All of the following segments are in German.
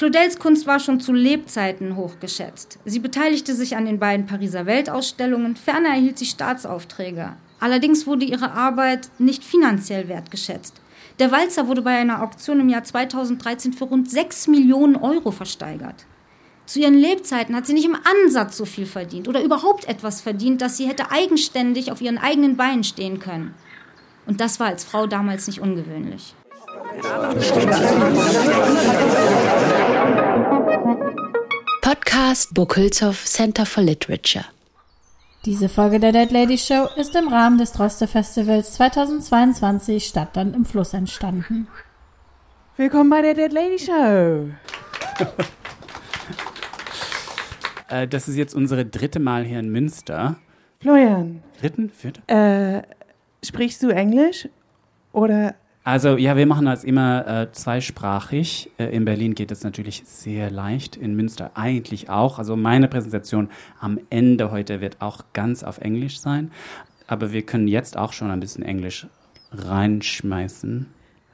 Claudels Kunst war schon zu Lebzeiten hochgeschätzt. Sie beteiligte sich an den beiden Pariser Weltausstellungen, ferner erhielt sie Staatsaufträge. Allerdings wurde ihre Arbeit nicht finanziell wertgeschätzt. Der Walzer wurde bei einer Auktion im Jahr 2013 für rund 6 Millionen Euro versteigert. Zu ihren Lebzeiten hat sie nicht im Ansatz so viel verdient oder überhaupt etwas verdient, dass sie hätte eigenständig auf ihren eigenen Beinen stehen können. Und das war als Frau damals nicht ungewöhnlich. Podcast Burkhülshoff Center for Literature. Diese Folge der Dead Lady Show ist im Rahmen des Droste Festivals 2022 Stadtland im Fluss entstanden. Willkommen bei der Dead Lady Show. Äh, das ist jetzt unsere dritte Mal hier in Münster. Florian, Dritten? Vierte? äh, sprichst du Englisch oder Also ja, wir machen das immer äh, zweisprachig. Äh, in Berlin geht es natürlich sehr leicht, in Münster eigentlich auch. Also meine Präsentation am Ende heute wird auch ganz auf Englisch sein. Aber wir können jetzt auch schon ein bisschen Englisch reinschmeißen.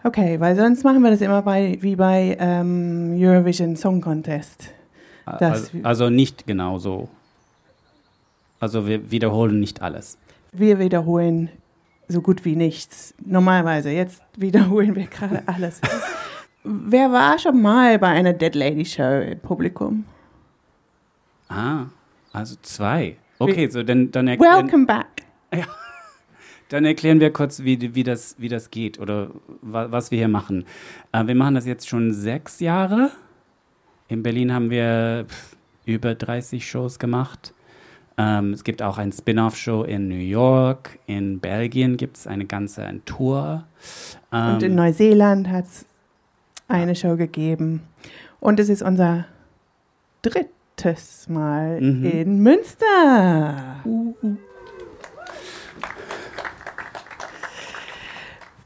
Okay, weil sonst machen wir das immer bei, wie bei ähm, Eurovision Song Contest. Also, also nicht genau so. Also wir wiederholen nicht alles. Wir wiederholen so gut wie nichts. Normalerweise, jetzt wiederholen wir gerade alles. Wer war schon mal bei einer Dead Lady Show im Publikum? Ah, also zwei. Okay, so dann, dann erklären, Welcome back. Dann erklären wir kurz, wie, wie, das, wie das geht oder wa, was wir hier machen. Äh, wir machen das jetzt schon sechs Jahre. In Berlin haben wir über 30 Shows gemacht. Ähm, es gibt auch ein Spin-off-Show in New York. In Belgien gibt es eine ganze eine Tour. Ähm, Und in Neuseeland hat es eine Show gegeben. Und es ist unser drittes Mal Mhm. in Münster.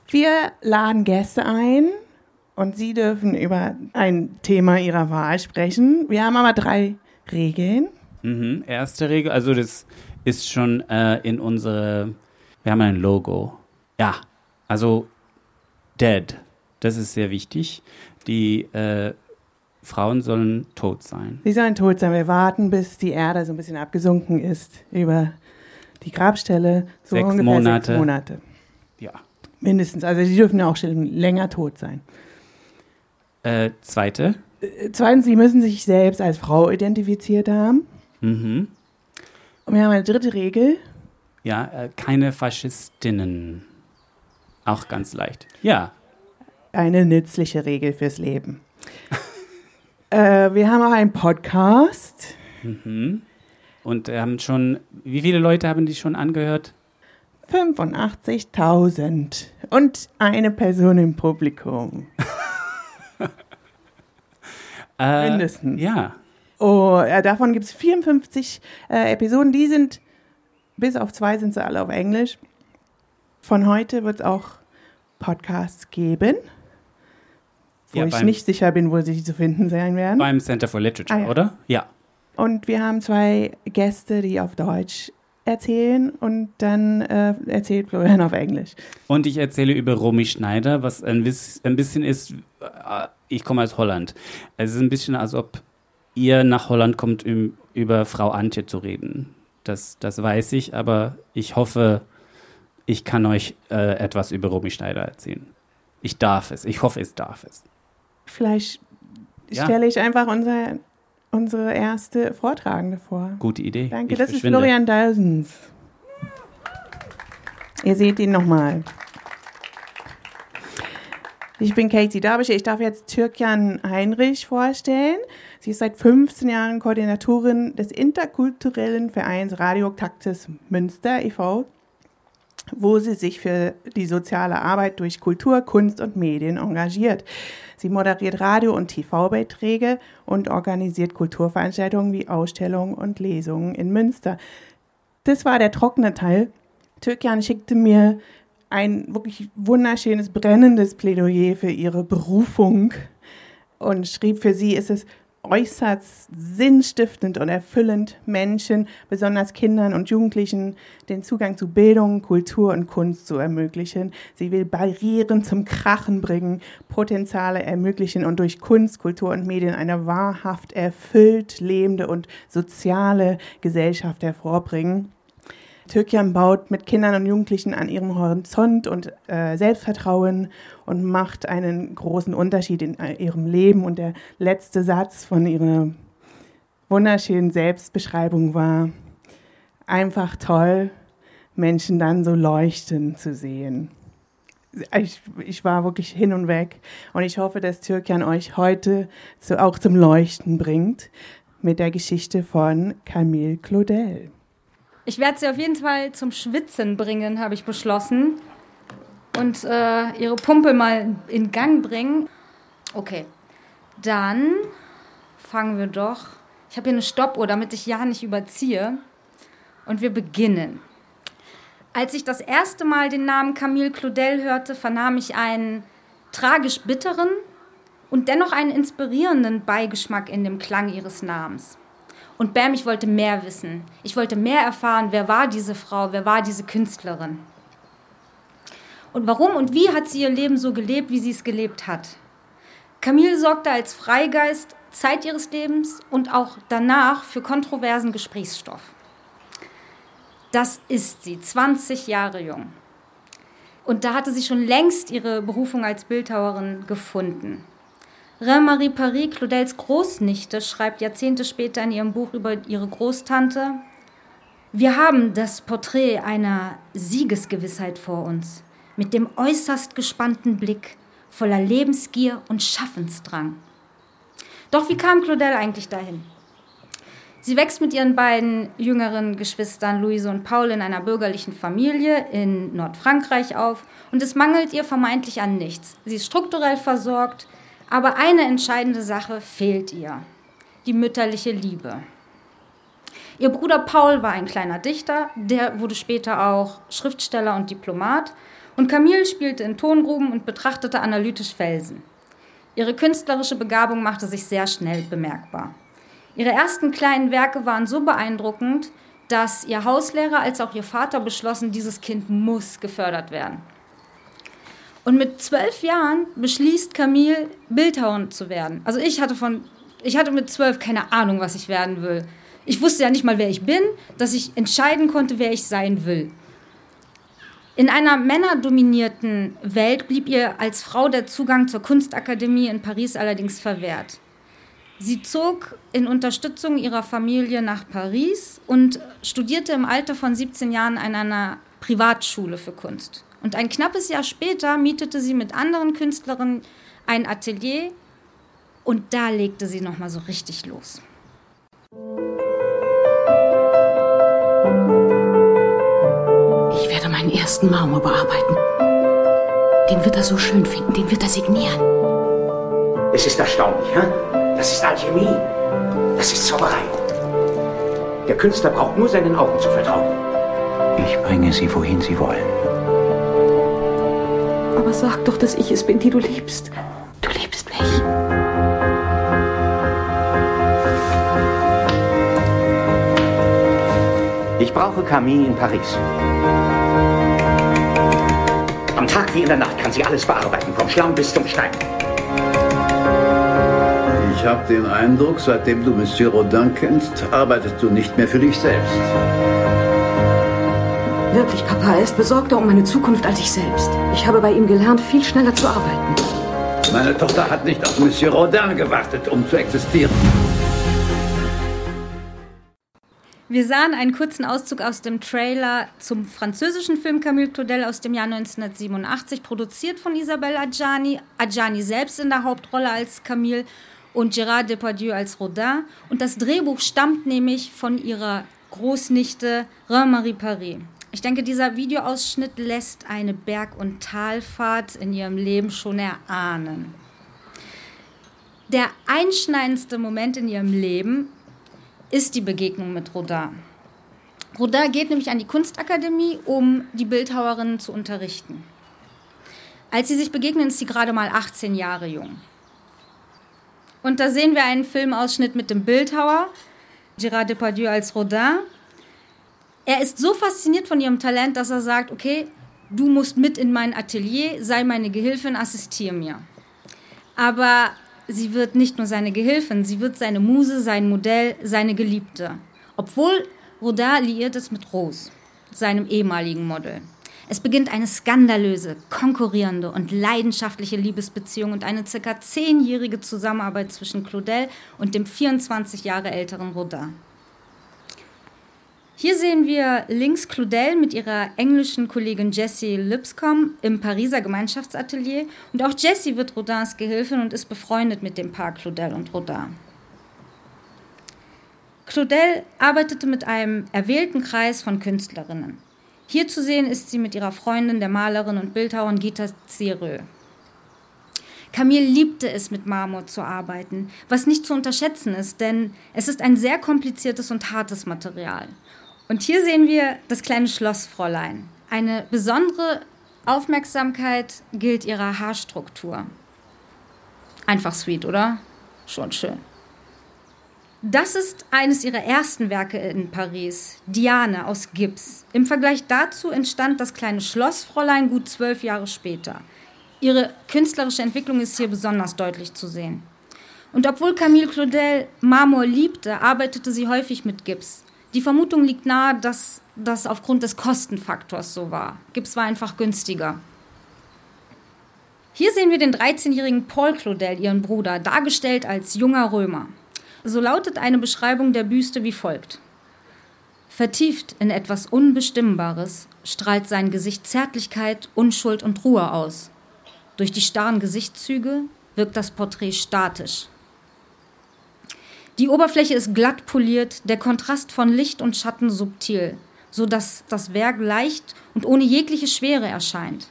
Wir laden Gäste ein und sie dürfen über ein Thema ihrer Wahl sprechen. Wir haben aber drei Regeln. Mhm, erste Regel, also das ist schon äh, in unsere, wir haben ein Logo. Ja, also dead, das ist sehr wichtig. Die äh, Frauen sollen tot sein. Sie sollen tot sein. Wir warten, bis die Erde so ein bisschen abgesunken ist über die Grabstelle. So Sechs ungefähr Monate. sechs Monate. Ja. Mindestens. Also sie dürfen ja auch schon länger tot sein. Äh, zweite, Äh, Zweitens, sie müssen sich selbst als Frau identifiziert haben. Mhm. Und wir haben eine dritte Regel. ja, äh, keine Faschistinnen. Auch ganz leicht. Ja, Eine nützliche Regel fürs Leben. äh, wir haben auch einen Podcast. mhm. Und wir haben schon, wie viele Leute haben die schon angehört? 85.000. Und eine Person im Publikum. Äh, Mindestens. Ja, Oh, ja, davon gibt es 54 äh, Episoden. Die sind, bis auf zwei sind sie alle auf Englisch. Von heute wird es auch Podcasts geben, wo Ja, ich beim- nicht sicher bin, wo sie zu finden sein werden. beim Center for Literature, Ah, ja. oder? Ja. Und wir haben zwei Gäste, die auf Deutsch erzählen und dann äh, erzählt Florian auf Englisch. Und ich erzähle über Romy Schneider, was ein, ein bisschen ist, äh, ich komme aus Holland. Es ist ein bisschen, als ob ihr nach Holland kommt, um über Frau Antje zu reden. Das, das weiß ich, aber ich hoffe, ich kann euch äh, etwas über Romy Schneider erzählen. Ich darf es. Ich hoffe, es darf es. Vielleicht Ja. stelle ich einfach unser, unsere erste Vortragende vor. Gute Idee. Danke, ich das ist. Florian Dalsens. Ihr seht ihn nochmal. Ich bin Katie Derbyshire. Ich darf jetzt Türkan Heinrich vorstellen. Sie ist seit 15 Jahren Koordinatorin des interkulturellen Vereins Radiotaktis Münster e.V., wo sie sich für die soziale Arbeit durch Kultur, Kunst und Medien engagiert. Sie moderiert Radio- und TV-Beiträge und organisiert Kulturveranstaltungen wie Ausstellungen und Lesungen in Münster. Das war der trockene Teil. Türkan schickte mir ein wirklich wunderschönes, brennendes Plädoyer für ihre Berufung und schrieb, für sie ist es äußerst sinnstiftend und erfüllend, Menschen, besonders Kindern und Jugendlichen, den Zugang zu Bildung, Kultur und Kunst zu ermöglichen. Sie will Barrieren zum Krachen bringen, Potenziale ermöglichen und durch Kunst, Kultur und Medien eine wahrhaft erfüllt lebende und soziale Gesellschaft hervorbringen. Türkian baut mit Kindern und Jugendlichen an ihrem Horizont und äh, Selbstvertrauen und macht einen großen Unterschied in äh, ihrem Leben. Und der letzte Satz von ihrer wunderschönen Selbstbeschreibung war, einfach toll, Menschen dann so leuchten zu sehen. Ich, ich war wirklich hin und weg und ich hoffe, dass Türkian euch heute zu, auch zum Leuchten bringt mit der Geschichte von Camille Claudel. Ich werde sie auf jeden Fall zum Schwitzen bringen, habe ich beschlossen. Und äh, ihre Pumpe mal in Gang bringen. Okay, dann fangen wir doch. Ich habe hier eine Stoppuhr, damit ich ja nicht überziehe. Und wir beginnen. Als ich das erste Mal den Namen Camille Claudel hörte, vernahm ich einen tragisch bitteren und dennoch einen inspirierenden Beigeschmack in dem Klang ihres Namens. Und Bam, ich wollte mehr wissen. Ich wollte mehr erfahren, wer war diese Frau, wer war diese Künstlerin. Und warum und wie hat sie ihr Leben so gelebt, wie sie es gelebt hat. Camille sorgte als Freigeist Zeit ihres Lebens und auch danach für kontroversen Gesprächsstoff. Das ist sie, 20 Jahre jung. Und da hatte sie schon längst ihre Berufung als Bildhauerin gefunden. Reine-Marie Paris, Claudels Großnichte, schreibt Jahrzehnte später in ihrem Buch über ihre Großtante, wir haben das Porträt einer Siegesgewissheit vor uns, mit dem äußerst gespannten Blick, voller Lebensgier und Schaffensdrang. Doch wie kam Claudel eigentlich dahin? Sie wächst mit ihren beiden jüngeren Geschwistern Luise und Paul in einer bürgerlichen Familie in Nordfrankreich auf und es mangelt ihr vermeintlich an nichts. Sie ist strukturell versorgt, aber eine entscheidende Sache fehlt ihr, die mütterliche Liebe. Ihr Bruder Paul war ein kleiner Dichter, der wurde später auch Schriftsteller und Diplomat und Camille spielte in Tongruben und betrachtete analytisch Felsen. Ihre künstlerische Begabung machte sich sehr schnell bemerkbar. Ihre ersten kleinen Werke waren so beeindruckend, dass ihr Hauslehrer als auch ihr Vater beschlossen, dieses Kind muss gefördert werden. Und mit zwölf Jahren beschließt Camille, Bildhauerin zu werden. Also ich hatte von, ich hatte mit zwölf keine Ahnung, was ich werden will. Ich wusste ja nicht mal, wer ich bin, dass ich entscheiden konnte, wer ich sein will. In einer männerdominierten Welt blieb ihr als Frau der Zugang zur Kunstakademie in Paris allerdings verwehrt. Sie zog in Unterstützung ihrer Familie nach Paris und studierte im Alter von 17 Jahren an einer Privatschule für Kunst. Und ein knappes Jahr später mietete sie mit anderen Künstlerinnen ein Atelier und da legte sie noch mal so richtig los. Ich werde meinen ersten Marmor bearbeiten. Den wird er so schön finden, den wird er signieren. Es ist erstaunlich, hm? das ist Alchemie, das ist Zauberei. Der Künstler braucht nur seinen Augen zu vertrauen. Ich bringe Sie, wohin Sie wollen. Aber sag doch, dass ich es bin, die du liebst. Du liebst mich. Ich brauche Camille in Paris. Am Tag wie in der Nacht kann sie alles bearbeiten, vom Schlamm bis zum Stein. Ich habe den Eindruck, seitdem du Monsieur Rodin kennst, arbeitest du nicht mehr für dich selbst. Wirklich, Papa, er ist besorgter um meine Zukunft als ich selbst. Ich habe bei ihm gelernt, viel schneller zu arbeiten. Meine Tochter hat nicht auf Monsieur Rodin gewartet, um zu existieren. Wir sahen einen kurzen Auszug aus dem Trailer zum französischen Film Camille Claudel aus dem Jahr 1987, produziert von Isabelle Adjani. Adjani selbst in der Hauptrolle als Camille und Gérard Depardieu als Rodin. Und das Drehbuch stammt nämlich von ihrer Großnichte Reine-Marie Paris. Ich denke, dieser Videoausschnitt lässt eine Berg- und Talfahrt in ihrem Leben schon erahnen. Der einschneidendste Moment in ihrem Leben ist die Begegnung mit Rodin. Rodin geht nämlich an die Kunstakademie, um die Bildhauerin zu unterrichten. Als sie sich begegnen, ist sie gerade mal 18 Jahre jung. Und da sehen wir einen Filmausschnitt mit dem Bildhauer, Gérard Depardieu als Rodin. Er ist so fasziniert von ihrem Talent, dass er sagt, okay, du musst mit in mein Atelier, sei meine Gehilfin, assistiere mir. Aber sie wird nicht nur seine Gehilfin, sie wird seine Muse, sein Modell, seine Geliebte. Obwohl Rodin liiert ist mit Rose, seinem ehemaligen Model. Es beginnt eine skandalöse, konkurrierende und leidenschaftliche Liebesbeziehung und eine circa zehnjährige Zusammenarbeit zwischen Claudel und dem 24 Jahre älteren Rodin. Hier sehen wir links Claudel mit ihrer englischen Kollegin Jessie Lipscomb im Pariser Gemeinschaftsatelier und auch Jessie wird Rodins Gehilfin und ist befreundet mit dem Paar Claudel und Rodin. Claudel arbeitete mit einem erwählten Kreis von Künstlerinnen. Hier zu sehen ist sie mit ihrer Freundin, der Malerin und Bildhauerin Gita Zierö. Camille liebte es, mit Marmor zu arbeiten, was nicht zu unterschätzen ist, denn es ist ein sehr kompliziertes und hartes Material. Und hier sehen wir das kleine Schlossfräulein. Eine besondere Aufmerksamkeit gilt ihrer Haarstruktur. Einfach sweet, oder? Schon schön. Das ist eines ihrer ersten Werke in Paris, Diane aus Gips. Im Vergleich dazu entstand das kleine Schlossfräulein gut zwölf Jahre später. Ihre künstlerische Entwicklung ist hier besonders deutlich zu sehen. Und obwohl Camille Claudel Marmor liebte, arbeitete sie häufig mit Gips. Die Vermutung liegt nahe, dass das aufgrund des Kostenfaktors so war. Gips war einfach günstiger. Hier sehen wir den 13-jährigen Paul Claudel, ihren Bruder, dargestellt als junger Römer. So lautet eine Beschreibung der Büste wie folgt. Vertieft in etwas Unbestimmbares strahlt sein Gesicht Zärtlichkeit, Unschuld und Ruhe aus. Durch die starren Gesichtszüge wirkt das Porträt statisch. Die Oberfläche ist glatt poliert, der Kontrast von Licht und Schatten subtil, so dass das Werk leicht und ohne jegliche Schwere erscheint.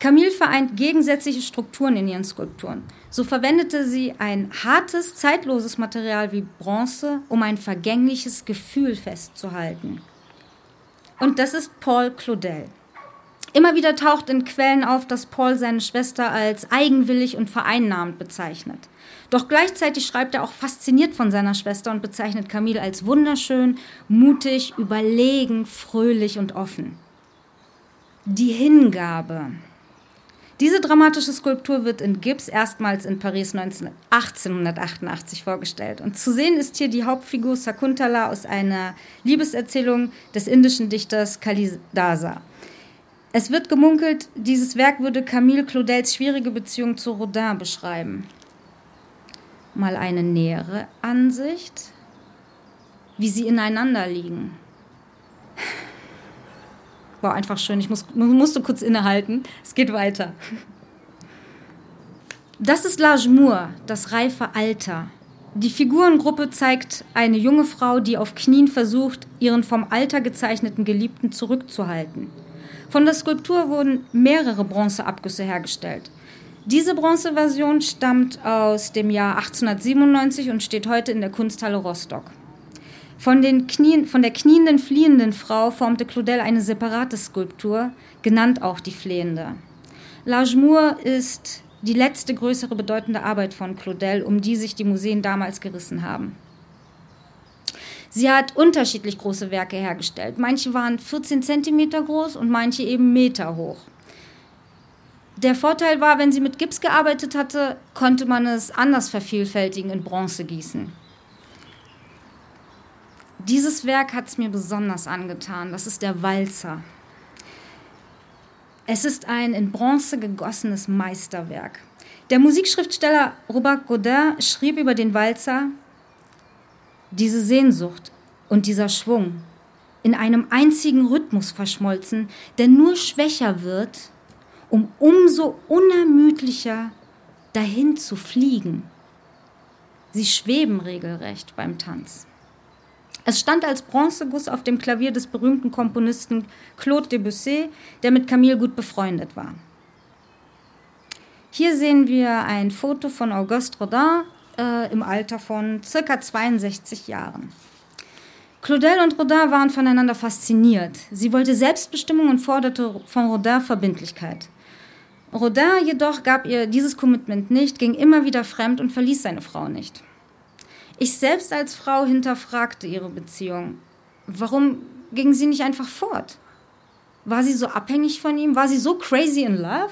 Camille vereint gegensätzliche Strukturen in ihren Skulpturen. So verwendete sie ein hartes, zeitloses Material wie Bronze, um ein vergängliches Gefühl festzuhalten. Und das ist Paul Claudel. Immer wieder taucht in Quellen auf, dass Paul seine Schwester als eigenwillig und vereinnahmend bezeichnet. Doch gleichzeitig schreibt er auch fasziniert von seiner Schwester und bezeichnet Camille als wunderschön, mutig, überlegen, fröhlich und offen. Die Hingabe. Diese dramatische Skulptur wird in Gips erstmals in Paris 19, 1888 vorgestellt. Und zu sehen ist hier die Hauptfigur Sakuntala aus einer Liebeserzählung des indischen Dichters Kalidasa. Es wird gemunkelt, dieses Werk würde Camille Claudels schwierige Beziehung zu Rodin beschreiben. Mal eine nähere Ansicht, wie sie ineinander liegen. War einfach schön. Ich muss, musste kurz innehalten. Es geht weiter. Das ist L'Âge Mur, das reife Alter. Die Figurengruppe zeigt eine junge Frau, die auf Knien versucht, ihren vom Alter gezeichneten Geliebten zurückzuhalten. Von der Skulptur wurden mehrere Bronzeabgüsse hergestellt. Diese Bronzeversion stammt aus dem Jahr 1897 und steht heute in der Kunsthalle Rostock. Von, Knien, von der knienden, fliehenden Frau formte Claudel eine separate Skulptur, genannt auch die Flehende. L'Agemour ist die letzte größere bedeutende Arbeit von Claudel, um die sich die Museen damals gerissen haben. Sie hat unterschiedlich große Werke hergestellt. Manche waren 14 cm groß und manche eben Meter hoch. Der Vorteil war, wenn sie mit Gips gearbeitet hatte, konnte man es anders vervielfältigen in Bronze gießen. Dieses Werk hat es mir besonders angetan. Das ist der Walzer. Es ist ein in Bronze gegossenes Meisterwerk. Der Musikschriftsteller Robert Godin schrieb über den Walzer, diese Sehnsucht und dieser Schwung, in einem einzigen Rhythmus verschmolzen, der nur schwächer wird, um umso unermüdlicher dahin zu fliegen. Sie schweben regelrecht beim Tanz. Es stand als Bronzeguss auf dem Klavier des berühmten Komponisten Claude Debussy, der mit Camille gut befreundet war. Hier sehen wir ein Foto von Auguste Rodin äh, im Alter von circa 62 Jahren. Claudel und Rodin waren voneinander fasziniert. Sie wollte Selbstbestimmung und forderte von Rodin Verbindlichkeit. Rodin jedoch gab ihr dieses Commitment nicht, ging immer wieder fremd und verließ seine Frau nicht. Ich selbst als Frau hinterfragte ihre Beziehung. Warum ging sie nicht einfach fort? War sie so abhängig von ihm? War sie so crazy in love?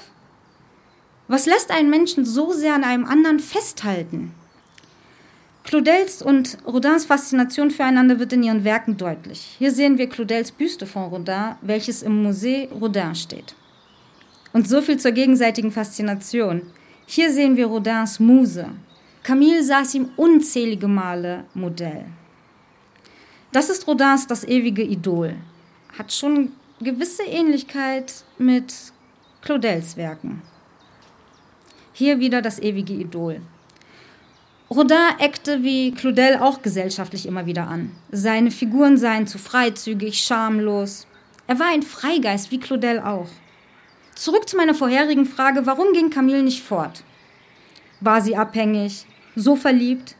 Was lässt einen Menschen so sehr an einem anderen festhalten? Claudels und Rodins Faszination füreinander wird in ihren Werken deutlich. Hier sehen wir Claudels Büste von Rodin, welches im Musée Rodin steht. Und so viel zur gegenseitigen Faszination. Hier sehen wir Rodins Muse. Camille saß ihm unzählige Male Modell. Das ist Rodins das ewige Idol. Hat schon gewisse Ähnlichkeit mit Claudels Werken. Hier wieder das ewige Idol. Rodin eckte wie Claudel auch gesellschaftlich immer wieder an. Seine Figuren seien zu freizügig, schamlos. Er war ein Freigeist wie Claudel auch. Zurück zu meiner vorherigen Frage, warum ging Camille nicht fort? War sie abhängig? So verliebt?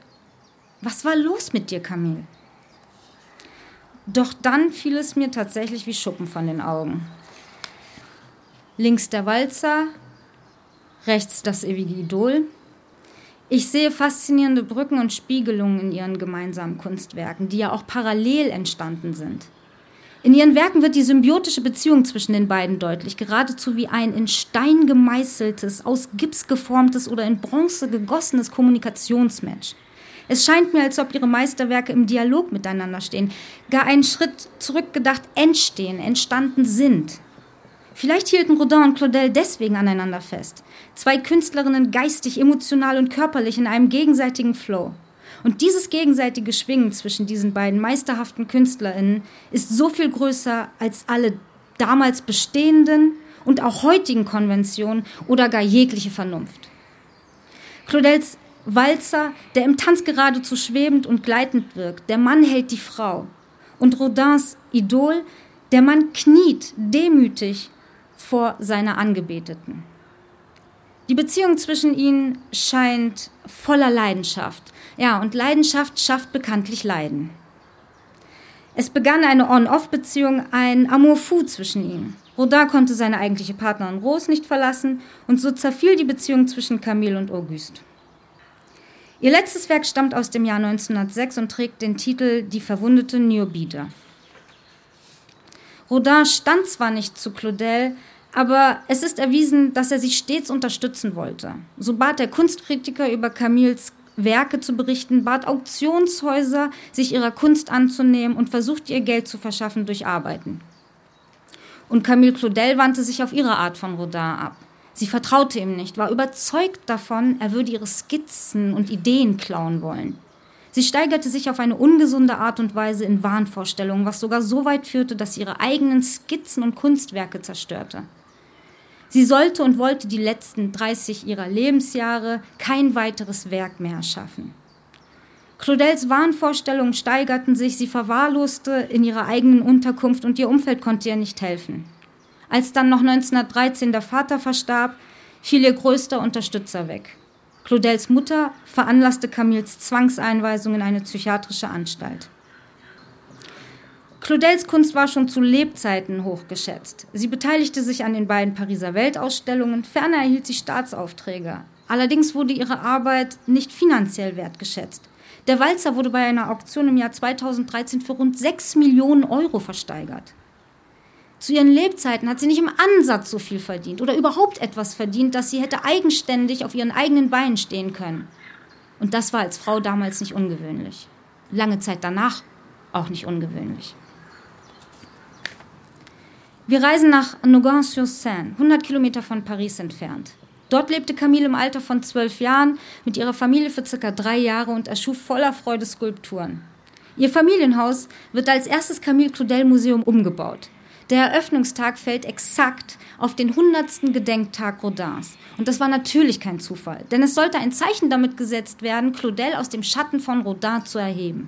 Was war los mit dir, Camille? Doch dann fiel es mir tatsächlich wie Schuppen von den Augen. Links der Walzer, rechts das ewige Idol, ich sehe faszinierende Brücken und Spiegelungen in ihren gemeinsamen Kunstwerken, die ja auch parallel entstanden sind. In ihren Werken wird die symbiotische Beziehung zwischen den beiden deutlich, geradezu wie ein in Stein gemeißeltes, aus Gips geformtes oder in Bronze gegossenes Kommunikationsmatch. Es scheint mir, als ob ihre Meisterwerke im Dialog miteinander stehen, gar einen Schritt zurückgedacht entstehen, entstanden sind. Vielleicht hielten Rodin und Claudel deswegen aneinander fest. Zwei Künstlerinnen geistig, emotional und körperlich in einem gegenseitigen Flow. Und dieses gegenseitige Schwingen zwischen diesen beiden meisterhaften KünstlerInnen ist so viel größer als alle damals bestehenden und auch heutigen Konventionen oder gar jegliche Vernunft. Claudels Walzer, der im Tanz geradezu schwebend und gleitend wirkt, der Mann hält die Frau. Und Rodins Idol, der Mann kniet demütig vor seiner Angebeteten. Die Beziehung zwischen ihnen scheint voller Leidenschaft. Ja, und Leidenschaft schafft bekanntlich Leiden. Es begann eine On-Off-Beziehung, ein Amour fou zwischen ihnen. Rodin konnte seine eigentliche Partnerin Rose nicht verlassen und so zerfiel die Beziehung zwischen Camille und Auguste. Ihr letztes Werk stammt aus dem Jahr 1906 und trägt den Titel Die verwundete Niobide. Rodin stand zwar nicht zu Claudel, aber es ist erwiesen, dass er sie stets unterstützen wollte. So bat der Kunstkritiker über Camilles Werke zu berichten, bat Auktionshäuser, sich ihrer Kunst anzunehmen und versuchte ihr Geld zu verschaffen durch Arbeiten. Und Camille Claudel wandte sich auf ihre Art von Rodin ab. Sie vertraute ihm nicht, war überzeugt davon, er würde ihre Skizzen und Ideen klauen wollen. Sie steigerte sich auf eine ungesunde Art und Weise in Wahnvorstellungen, was sogar so weit führte, dass sie ihre eigenen Skizzen und Kunstwerke zerstörte. Sie sollte und wollte die letzten 30 ihrer Lebensjahre kein weiteres Werk mehr erschaffen. Claudels Wahnvorstellungen steigerten sich, sie verwahrloste in ihrer eigenen Unterkunft und ihr Umfeld konnte ihr nicht helfen. Als dann noch 1913 der Vater verstarb, fiel ihr größter Unterstützer weg. Claudels Mutter veranlasste Camilles Zwangseinweisung in eine psychiatrische Anstalt. Claudels Kunst war schon zu Lebzeiten hochgeschätzt. Sie beteiligte sich an den beiden Pariser Weltausstellungen, ferner erhielt sie Staatsaufträge. Allerdings wurde ihre Arbeit nicht finanziell wertgeschätzt. Der Walzer wurde bei einer Auktion im Jahr 2013 für rund 6 Millionen Euro versteigert. Zu ihren Lebzeiten hat sie nicht im Ansatz so viel verdient oder überhaupt etwas verdient, dass sie hätte eigenständig auf ihren eigenen Beinen stehen können. Und das war als Frau damals nicht ungewöhnlich. Lange Zeit danach auch nicht ungewöhnlich. Wir reisen nach Nogent-sur-Seine, 100 Kilometer von Paris entfernt. Dort lebte Camille im Alter von zwölf Jahren mit ihrer Familie für circa drei Jahre und erschuf voller Freude Skulpturen. Ihr Familienhaus wird als erstes Camille Claudel Museum umgebaut. Der Eröffnungstag fällt exakt auf den 100. Gedenktag Rodins. Und das war natürlich kein Zufall, denn es sollte ein Zeichen damit gesetzt werden, Claudel aus dem Schatten von Rodin zu erheben.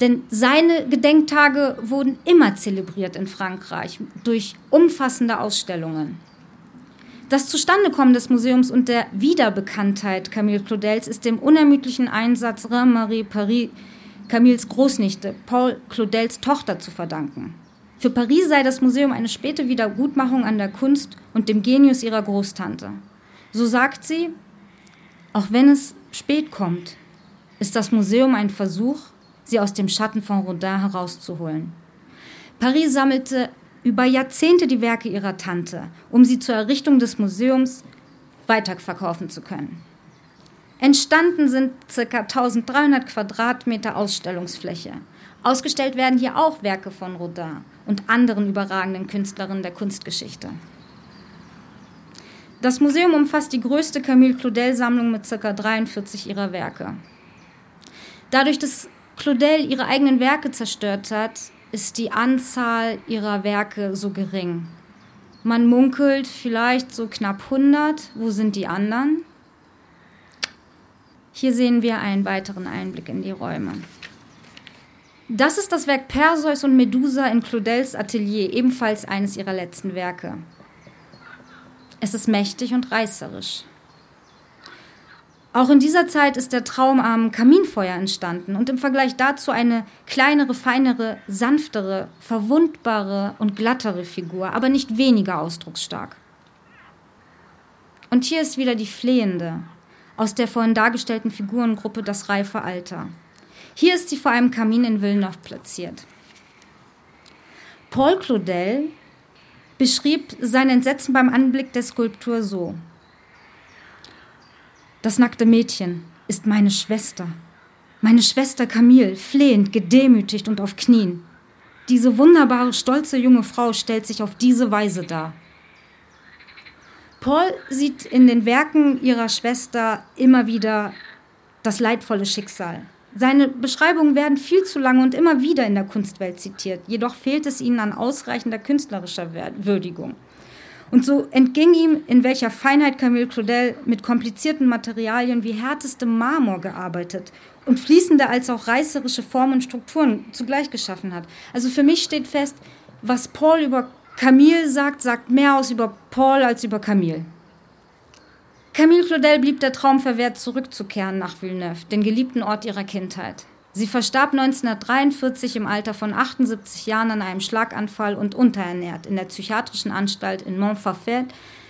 Denn seine Gedenktage wurden immer zelebriert in Frankreich durch umfassende Ausstellungen. Das Zustandekommen des Museums und der Wiederbekanntheit Camille Claudels ist dem unermüdlichen Einsatz Reine-Marie Paris, Camilles Großnichte, Paul Claudels Tochter, zu verdanken. Für Paris sei das Museum eine späte Wiedergutmachung an der Kunst und dem Genius ihrer Großtante. So sagt sie, auch wenn es spät kommt, ist das Museum ein Versuch, sie aus dem Schatten von Rodin herauszuholen. Paris sammelte über Jahrzehnte die Werke ihrer Tante, um sie zur Errichtung des Museums weiterverkaufen zu können. Entstanden sind ca. 1300 Quadratmeter Ausstellungsfläche. Ausgestellt werden hier auch Werke von Rodin und anderen überragenden Künstlerinnen der Kunstgeschichte. Das Museum umfasst die größte Camille Claudel-Sammlung mit ca. 43 ihrer Werke. Dadurch, dass Claudel ihre eigenen Werke zerstört hat, ist die Anzahl ihrer Werke so gering. Man munkelt vielleicht so knapp 100. Wo sind die anderen? Hier sehen wir einen weiteren Einblick in die Räume. Das ist das Werk Perseus und Medusa in Claudels Atelier, ebenfalls eines ihrer letzten Werke. Es ist mächtig und reißerisch. Auch in dieser Zeit ist der Traum am Kaminfeuer entstanden und im Vergleich dazu eine kleinere, feinere, sanftere, verwundbare und glattere Figur, aber nicht weniger ausdrucksstark. Und hier ist wieder die Flehende aus der vorhin dargestellten Figurengruppe das reife Alter. Hier ist sie vor einem Kamin in Villeneuve platziert. Paul Claudel beschrieb sein Entsetzen beim Anblick der Skulptur so. Das nackte Mädchen ist meine Schwester. Meine Schwester Camille, flehend, gedemütigt und auf Knien. Diese wunderbare, stolze junge Frau stellt sich auf diese Weise dar. Paul sieht in den Werken ihrer Schwester immer wieder das leidvolle Schicksal. Seine Beschreibungen werden viel zu lange und immer wieder in der Kunstwelt zitiert, jedoch fehlt es ihnen an ausreichender künstlerischer Würdigung. Und so entging ihm, in welcher Feinheit Camille Claudel mit komplizierten Materialien wie härtestem Marmor gearbeitet und fließende als auch reißerische Formen und Strukturen zugleich geschaffen hat. Also für mich steht fest, was Paul über Camille sagt, sagt mehr aus über Paul als über Camille. Camille Claudel blieb der Traum verwehrt, zurückzukehren nach Villeneuve, den geliebten Ort ihrer Kindheit. Sie verstarb 1943 im Alter von 78 Jahren an einem Schlaganfall und unterernährt in der psychiatrischen Anstalt in Montfaucet,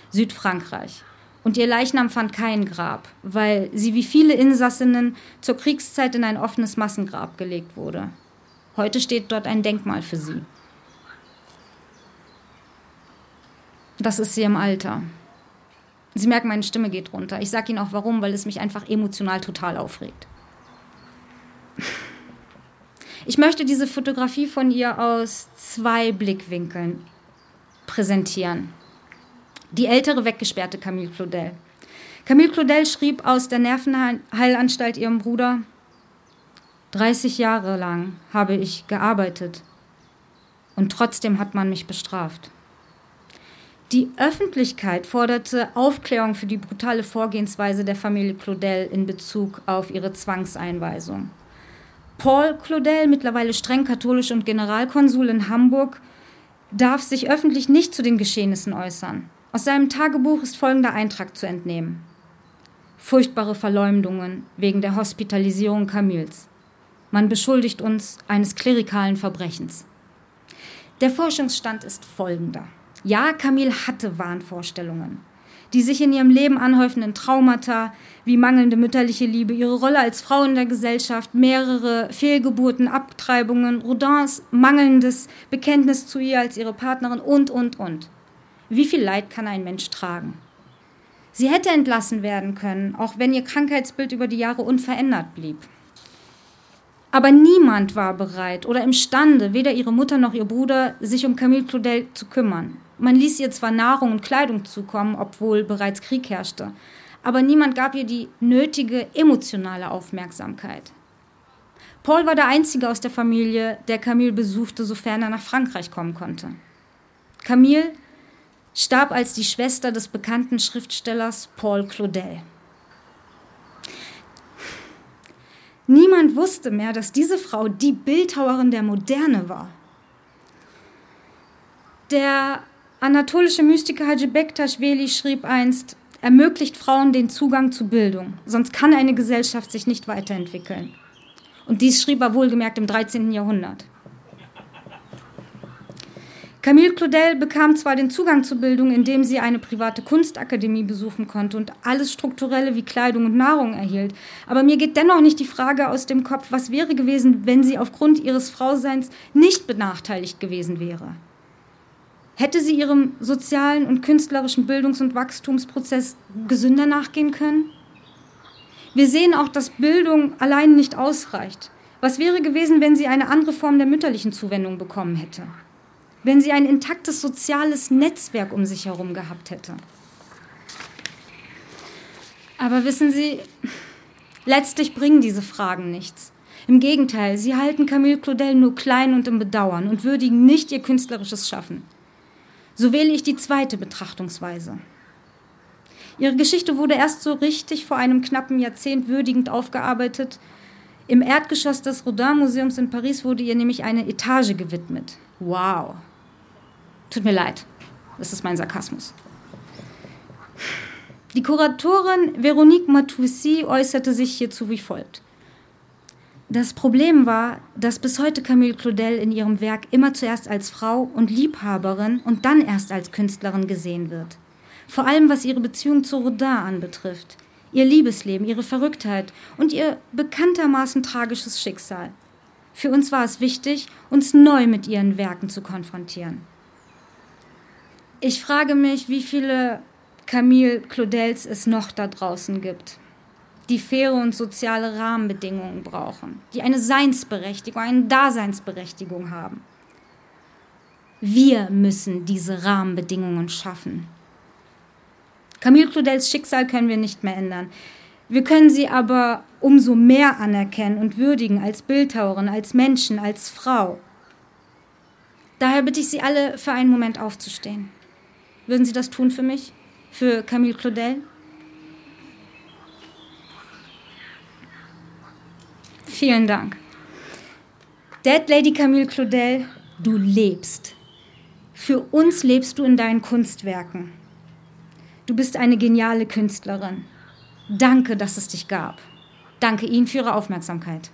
Südfrankreich. Und ihr Leichnam fand kein Grab, weil sie wie viele Insassinnen zur Kriegszeit in ein offenes Massengrab gelegt wurde. Heute steht dort ein Denkmal für sie. Das ist sie im Alter. Sie merken, meine Stimme geht runter. Ich sage Ihnen auch warum, weil es mich einfach emotional total aufregt. Ich möchte diese Fotografie von ihr aus zwei Blickwinkeln präsentieren. Die ältere weggesperrte Camille Claudel. Camille Claudel schrieb aus der Nervenheilanstalt ihrem Bruder, 30 Jahre lang habe ich gearbeitet und trotzdem hat man mich bestraft. Die Öffentlichkeit forderte Aufklärung für die brutale Vorgehensweise der Familie Claudel in Bezug auf ihre Zwangseinweisung. Paul Claudel, mittlerweile streng katholisch und Generalkonsul in Hamburg, darf sich öffentlich nicht zu den Geschehnissen äußern. Aus seinem Tagebuch ist folgender Eintrag zu entnehmen. Furchtbare Verleumdungen wegen der Hospitalisierung Camilles. Man beschuldigt uns eines klerikalen Verbrechens. Der Forschungsstand ist folgender. Ja, Camille hatte Wahnvorstellungen die sich in ihrem Leben anhäufenden Traumata wie mangelnde mütterliche Liebe, ihre Rolle als Frau in der Gesellschaft, mehrere Fehlgeburten, Abtreibungen, Rodins mangelndes Bekenntnis zu ihr als ihre Partnerin und, und, und. Wie viel Leid kann ein Mensch tragen? Sie hätte entlassen werden können, auch wenn ihr Krankheitsbild über die Jahre unverändert blieb. Aber niemand war bereit oder imstande, weder ihre Mutter noch ihr Bruder, sich um Camille Claudel zu kümmern. Man ließ ihr zwar Nahrung und Kleidung zukommen, obwohl bereits Krieg herrschte, aber niemand gab ihr die nötige emotionale Aufmerksamkeit. Paul war der einzige aus der Familie, der Camille besuchte, sofern er nach Frankreich kommen konnte. Camille starb als die Schwester des bekannten Schriftstellers Paul Claudel. Niemand wusste mehr, dass diese Frau die Bildhauerin der Moderne war. Der Anatolische Mystiker Haji Bektaschwili schrieb einst, ermöglicht Frauen den Zugang zu Bildung, sonst kann eine Gesellschaft sich nicht weiterentwickeln. Und dies schrieb er wohlgemerkt im 13. Jahrhundert. Camille Claudel bekam zwar den Zugang zur Bildung, indem sie eine private Kunstakademie besuchen konnte und alles Strukturelle wie Kleidung und Nahrung erhielt, aber mir geht dennoch nicht die Frage aus dem Kopf, was wäre gewesen, wenn sie aufgrund ihres Frauseins nicht benachteiligt gewesen wäre. Hätte sie ihrem sozialen und künstlerischen Bildungs- und Wachstumsprozess gesünder nachgehen können? Wir sehen auch, dass Bildung allein nicht ausreicht. Was wäre gewesen, wenn sie eine andere Form der mütterlichen Zuwendung bekommen hätte? Wenn sie ein intaktes soziales Netzwerk um sich herum gehabt hätte? Aber wissen Sie, letztlich bringen diese Fragen nichts. Im Gegenteil, sie halten Camille Claudel nur klein und im Bedauern und würdigen nicht ihr künstlerisches Schaffen. So wähle ich die zweite Betrachtungsweise. Ihre Geschichte wurde erst so richtig vor einem knappen Jahrzehnt würdigend aufgearbeitet, im Erdgeschoss des Rodin-Museums in Paris wurde ihr nämlich eine Etage gewidmet. Wow. Tut mir leid. Das ist mein Sarkasmus. Die Kuratorin Veronique Matoussi äußerte sich hierzu wie folgt. Das Problem war, dass bis heute Camille Claudel in ihrem Werk immer zuerst als Frau und Liebhaberin und dann erst als Künstlerin gesehen wird. Vor allem was ihre Beziehung zu Rodin anbetrifft ihr Liebesleben, ihre Verrücktheit und ihr bekanntermaßen tragisches Schicksal. Für uns war es wichtig, uns neu mit ihren Werken zu konfrontieren. Ich frage mich, wie viele Camille Claudels es noch da draußen gibt, die faire und soziale Rahmenbedingungen brauchen, die eine Seinsberechtigung, eine Daseinsberechtigung haben. Wir müssen diese Rahmenbedingungen schaffen. Camille Claudels Schicksal können wir nicht mehr ändern. Wir können sie aber umso mehr anerkennen und würdigen als Bildhauerin, als Menschen, als Frau. Daher bitte ich Sie alle, für einen Moment aufzustehen. Würden Sie das tun für mich? Für Camille Claudel? Vielen Dank. Dead Lady Camille Claudel, du lebst. Für uns lebst du in deinen Kunstwerken. Du bist eine geniale Künstlerin. Danke, dass es dich gab. Danke Ihnen für Ihre Aufmerksamkeit.